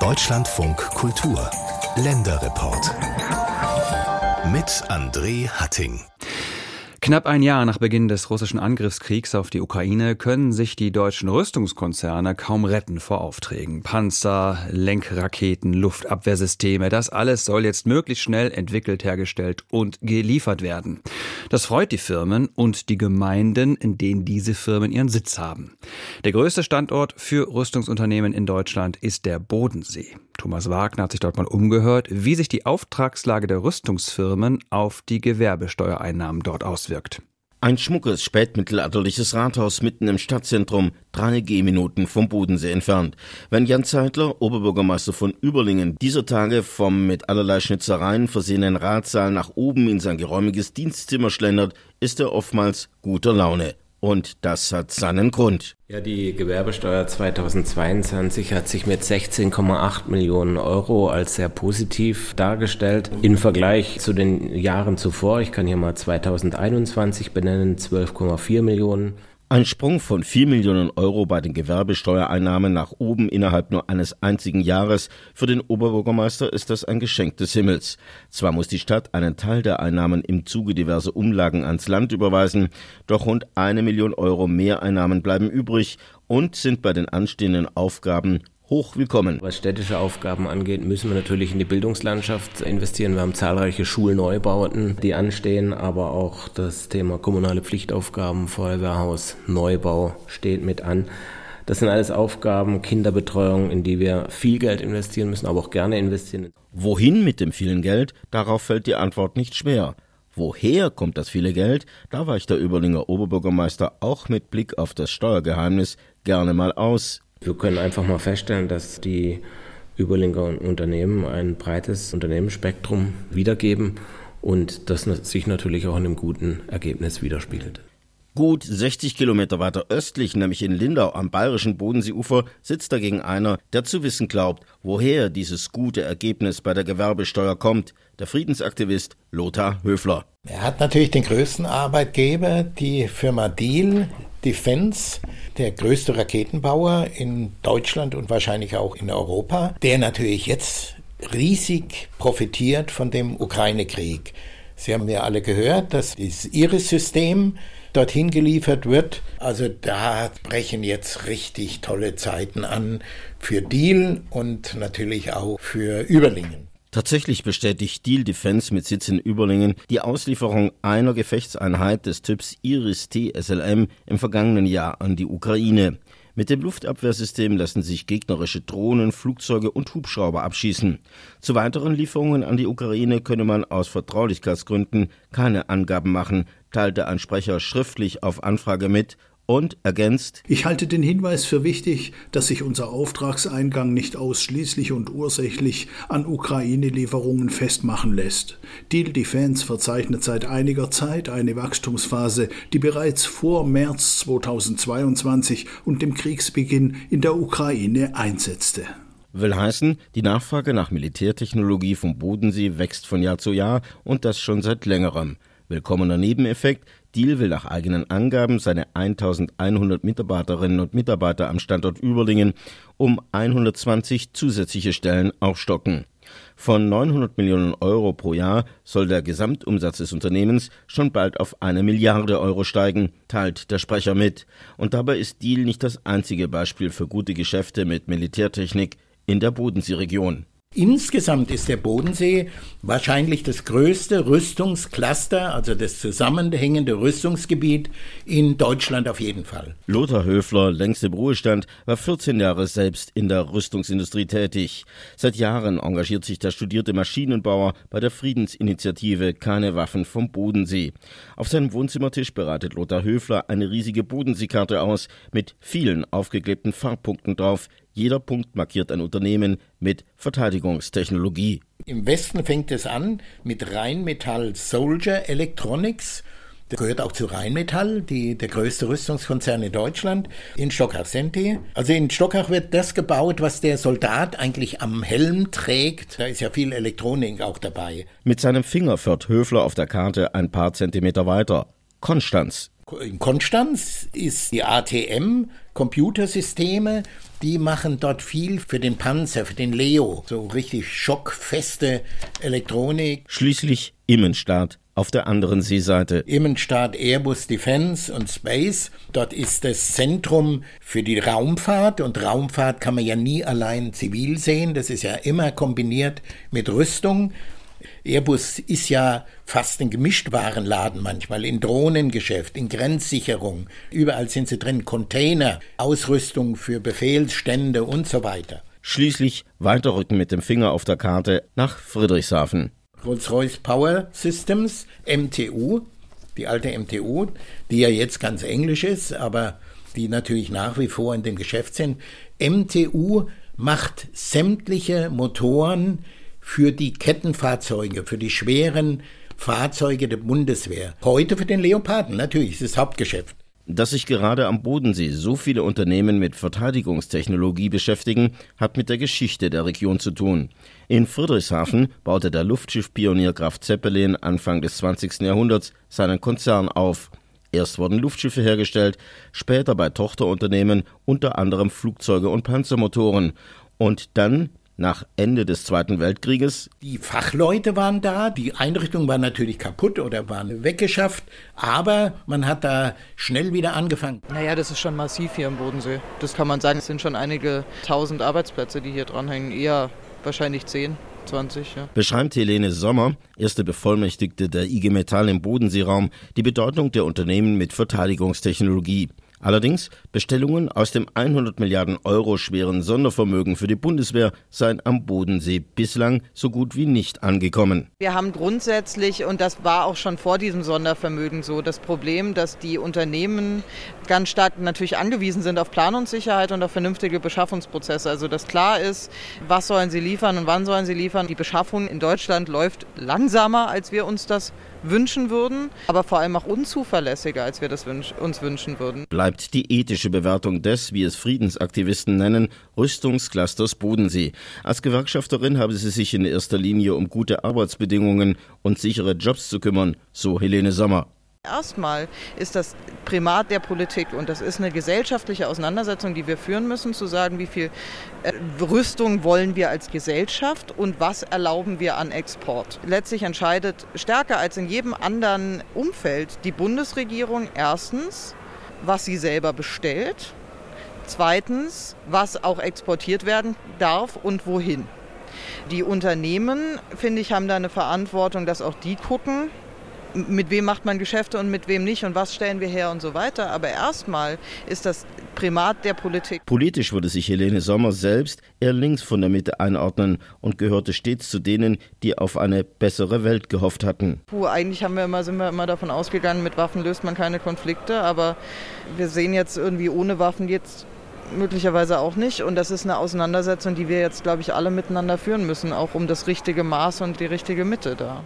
Deutschlandfunk Kultur Länderreport mit André Hatting. Knapp ein Jahr nach Beginn des russischen Angriffskriegs auf die Ukraine können sich die deutschen Rüstungskonzerne kaum retten vor Aufträgen. Panzer, Lenkraketen, Luftabwehrsysteme, das alles soll jetzt möglichst schnell entwickelt, hergestellt und geliefert werden. Das freut die Firmen und die Gemeinden, in denen diese Firmen ihren Sitz haben. Der größte Standort für Rüstungsunternehmen in Deutschland ist der Bodensee. Thomas Wagner hat sich dort mal umgehört, wie sich die Auftragslage der Rüstungsfirmen auf die Gewerbesteuereinnahmen dort auswirkt. Ein schmuckes spätmittelalterliches Rathaus mitten im Stadtzentrum, drei Gehminuten vom Bodensee entfernt. Wenn Jan Zeitler, Oberbürgermeister von Überlingen, dieser Tage vom mit allerlei Schnitzereien versehenen Ratsaal nach oben in sein geräumiges Dienstzimmer schlendert, ist er oftmals guter Laune. Und das hat seinen Grund. Ja, die Gewerbesteuer 2022 hat sich mit 16,8 Millionen Euro als sehr positiv dargestellt. Im Vergleich zu den Jahren zuvor, ich kann hier mal 2021 benennen, 12,4 Millionen. Ein Sprung von 4 Millionen Euro bei den Gewerbesteuereinnahmen nach oben innerhalb nur eines einzigen Jahres. Für den Oberbürgermeister ist das ein Geschenk des Himmels. Zwar muss die Stadt einen Teil der Einnahmen im Zuge diverser Umlagen ans Land überweisen, doch rund eine Million Euro Mehreinnahmen bleiben übrig und sind bei den anstehenden Aufgaben hoch willkommen. Was städtische Aufgaben angeht, müssen wir natürlich in die Bildungslandschaft investieren. Wir haben zahlreiche Schulneubauten, die anstehen, aber auch das Thema kommunale Pflichtaufgaben, Feuerwehrhaus, Neubau steht mit an. Das sind alles Aufgaben, Kinderbetreuung, in die wir viel Geld investieren müssen, aber auch gerne investieren. Wohin mit dem vielen Geld? Darauf fällt die Antwort nicht schwer. Woher kommt das viele Geld? Da weicht der Überlinger Oberbürgermeister auch mit Blick auf das Steuergeheimnis gerne mal aus. Wir können einfach mal feststellen, dass die Überlinker Unternehmen ein breites Unternehmensspektrum wiedergeben und das sich natürlich auch in einem guten Ergebnis widerspiegelt. Gut 60 Kilometer weiter östlich, nämlich in Lindau am bayerischen Bodenseeufer, sitzt dagegen einer, der zu wissen glaubt, woher dieses gute Ergebnis bei der Gewerbesteuer kommt, der Friedensaktivist Lothar Höfler. Er hat natürlich den größten Arbeitgeber, die Firma Deal Defense, der größte Raketenbauer in Deutschland und wahrscheinlich auch in Europa, der natürlich jetzt riesig profitiert von dem Ukraine-Krieg. Sie haben ja alle gehört, dass das Iris-System dorthin geliefert wird. Also da brechen jetzt richtig tolle Zeiten an für Deal und natürlich auch für Überlingen. Tatsächlich bestätigt Deal Defense mit Sitz in Überlingen die Auslieferung einer Gefechtseinheit des Typs Iris-T SLM im vergangenen Jahr an die Ukraine. Mit dem Luftabwehrsystem lassen sich gegnerische Drohnen, Flugzeuge und Hubschrauber abschießen. Zu weiteren Lieferungen an die Ukraine könne man aus Vertraulichkeitsgründen keine Angaben machen, teilte ein Sprecher schriftlich auf Anfrage mit und ergänzt Ich halte den Hinweis für wichtig, dass sich unser Auftragseingang nicht ausschließlich und ursächlich an Ukraine-Lieferungen festmachen lässt. Deal Defense verzeichnet seit einiger Zeit eine Wachstumsphase, die bereits vor März 2022 und dem Kriegsbeginn in der Ukraine einsetzte. Will heißen, die Nachfrage nach Militärtechnologie vom Bodensee wächst von Jahr zu Jahr und das schon seit längerem. Willkommener Nebeneffekt, Deal will nach eigenen Angaben seine 1100 Mitarbeiterinnen und Mitarbeiter am Standort Überlingen um 120 zusätzliche Stellen aufstocken. Von 900 Millionen Euro pro Jahr soll der Gesamtumsatz des Unternehmens schon bald auf eine Milliarde Euro steigen, teilt der Sprecher mit. Und dabei ist Deal nicht das einzige Beispiel für gute Geschäfte mit Militärtechnik in der Bodenseeregion. Insgesamt ist der Bodensee wahrscheinlich das größte Rüstungscluster, also das zusammenhängende Rüstungsgebiet in Deutschland auf jeden Fall. Lothar Höfler, längst im Ruhestand, war 14 Jahre selbst in der Rüstungsindustrie tätig. Seit Jahren engagiert sich der studierte Maschinenbauer bei der Friedensinitiative Keine Waffen vom Bodensee. Auf seinem Wohnzimmertisch bereitet Lothar Höfler eine riesige Bodenseekarte aus mit vielen aufgeklebten Farbpunkten drauf, jeder Punkt markiert ein Unternehmen mit Verteidigungstechnologie. Im Westen fängt es an mit Rheinmetall Soldier Electronics. Der gehört auch zu Rheinmetall, die, der größte Rüstungskonzern in Deutschland. In Stockach sind die. Also in Stockach wird das gebaut, was der Soldat eigentlich am Helm trägt. Da ist ja viel Elektronik auch dabei. Mit seinem Finger führt Höfler auf der Karte ein paar Zentimeter weiter. Konstanz In Konstanz ist die ATM Computersysteme, die machen dort viel für den Panzer, für den Leo. So richtig schockfeste Elektronik. Schließlich Immenstadt auf der anderen Seeseite. Immenstadt Airbus Defense und Space. Dort ist das Zentrum für die Raumfahrt und Raumfahrt kann man ja nie allein zivil sehen. Das ist ja immer kombiniert mit Rüstung. Airbus ist ja fast ein Gemischtwarenladen manchmal, in Drohnengeschäft, in Grenzsicherung. Überall sind sie drin, Container, Ausrüstung für Befehlsstände und so weiter. Schließlich weiterrücken mit dem Finger auf der Karte nach Friedrichshafen. Rolls-Royce Power Systems, MTU, die alte MTU, die ja jetzt ganz englisch ist, aber die natürlich nach wie vor in dem Geschäft sind. MTU macht sämtliche Motoren für die Kettenfahrzeuge, für die schweren Fahrzeuge der Bundeswehr. Heute für den Leoparden, natürlich, ist das Hauptgeschäft. Dass sich gerade am Bodensee so viele Unternehmen mit Verteidigungstechnologie beschäftigen, hat mit der Geschichte der Region zu tun. In Friedrichshafen baute der Luftschiffpionier Graf Zeppelin Anfang des 20. Jahrhunderts seinen Konzern auf. Erst wurden Luftschiffe hergestellt, später bei Tochterunternehmen unter anderem Flugzeuge und Panzermotoren. Und dann nach Ende des Zweiten Weltkrieges. Die Fachleute waren da, die Einrichtung war natürlich kaputt oder waren weggeschafft, aber man hat da schnell wieder angefangen. Naja, das ist schon massiv hier im Bodensee. Das kann man sagen, es sind schon einige tausend Arbeitsplätze, die hier dranhängen, eher wahrscheinlich zehn. 20, ja. Beschreibt Helene Sommer, erste Bevollmächtigte der IG Metall im Bodenseeraum, die Bedeutung der Unternehmen mit Verteidigungstechnologie. Allerdings Bestellungen aus dem 100 Milliarden Euro schweren Sondervermögen für die Bundeswehr seien am Bodensee bislang so gut wie nicht angekommen. Wir haben grundsätzlich, und das war auch schon vor diesem Sondervermögen so, das Problem, dass die Unternehmen ganz stark natürlich angewiesen sind auf Planungssicherheit und auf vernünftige Beschaffungsprozesse. Also dass klar ist, was sollen sie liefern und wann sollen sie liefern. Die Beschaffung in Deutschland läuft langsamer, als wir uns das wünschen würden, aber vor allem auch unzuverlässiger, als wir das wünsch uns wünschen würden. Bleibt die ethische Bewertung des, wie es Friedensaktivisten nennen, Rüstungsclusters Bodensee. Als Gewerkschafterin habe sie sich in erster Linie um gute Arbeitsbedingungen und sichere Jobs zu kümmern, so Helene Sommer. Erstmal ist das Primat der Politik und das ist eine gesellschaftliche Auseinandersetzung, die wir führen müssen, zu sagen, wie viel äh, Rüstung wollen wir als Gesellschaft und was erlauben wir an Export. Letztlich entscheidet stärker als in jedem anderen Umfeld die Bundesregierung erstens, was sie selber bestellt, zweitens, was auch exportiert werden darf und wohin. Die Unternehmen, finde ich, haben da eine Verantwortung, dass auch die gucken, mit wem macht man Geschäfte und mit wem nicht und was stellen wir her und so weiter. Aber erstmal ist das Primat der Politik. Politisch würde sich Helene Sommer selbst eher links von der Mitte einordnen und gehörte stets zu denen, die auf eine bessere Welt gehofft hatten. Puh, eigentlich haben wir immer, sind wir immer davon ausgegangen, mit Waffen löst man keine Konflikte, aber wir sehen jetzt irgendwie ohne Waffen jetzt möglicherweise auch nicht. Und das ist eine Auseinandersetzung, die wir jetzt, glaube ich, alle miteinander führen müssen, auch um das richtige Maß und die richtige Mitte da.